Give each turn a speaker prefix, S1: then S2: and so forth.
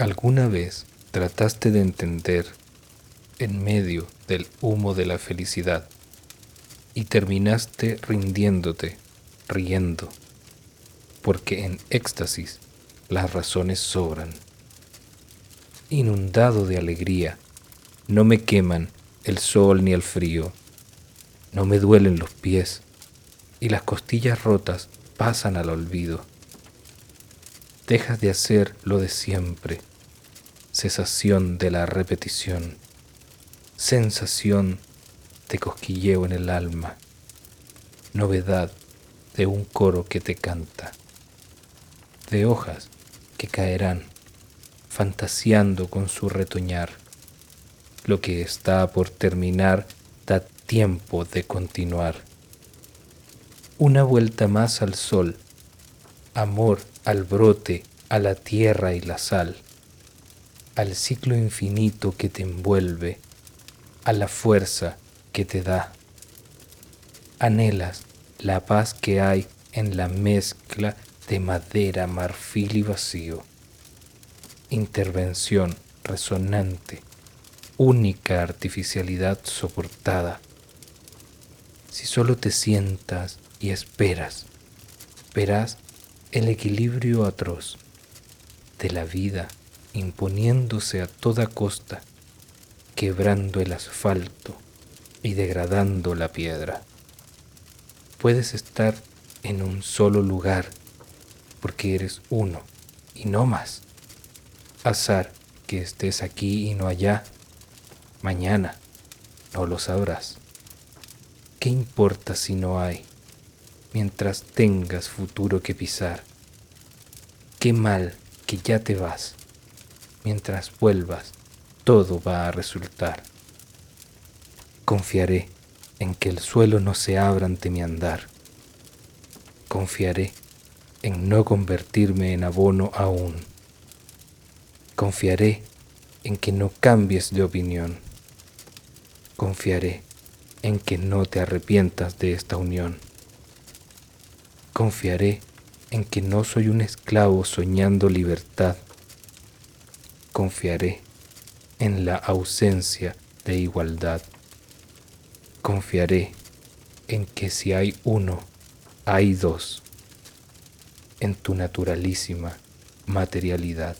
S1: ¿Alguna vez trataste de entender en medio del humo de la felicidad y terminaste rindiéndote, riendo, porque en éxtasis las razones sobran? Inundado de alegría, no me queman el sol ni el frío, no me duelen los pies y las costillas rotas pasan al olvido. Dejas de hacer lo de siempre, cesación de la repetición, sensación de cosquilleo en el alma, novedad de un coro que te canta, de hojas que caerán, fantaseando con su retoñar. Lo que está por terminar da tiempo de continuar. Una vuelta más al sol, amor al brote, a la tierra y la sal, al ciclo infinito que te envuelve, a la fuerza que te da. Anhelas la paz que hay en la mezcla de madera, marfil y vacío. Intervención resonante, única artificialidad soportada. Si solo te sientas y esperas, verás el equilibrio atroz de la vida imponiéndose a toda costa, quebrando el asfalto y degradando la piedra. Puedes estar en un solo lugar porque eres uno y no más. Azar que estés aquí y no allá, mañana no lo sabrás. ¿Qué importa si no hay? mientras tengas futuro que pisar. Qué mal que ya te vas. Mientras vuelvas, todo va a resultar. Confiaré en que el suelo no se abra ante mi andar. Confiaré en no convertirme en abono aún. Confiaré en que no cambies de opinión. Confiaré en que no te arrepientas de esta unión. Confiaré en que no soy un esclavo soñando libertad. Confiaré en la ausencia de igualdad. Confiaré en que si hay uno, hay dos, en tu naturalísima materialidad.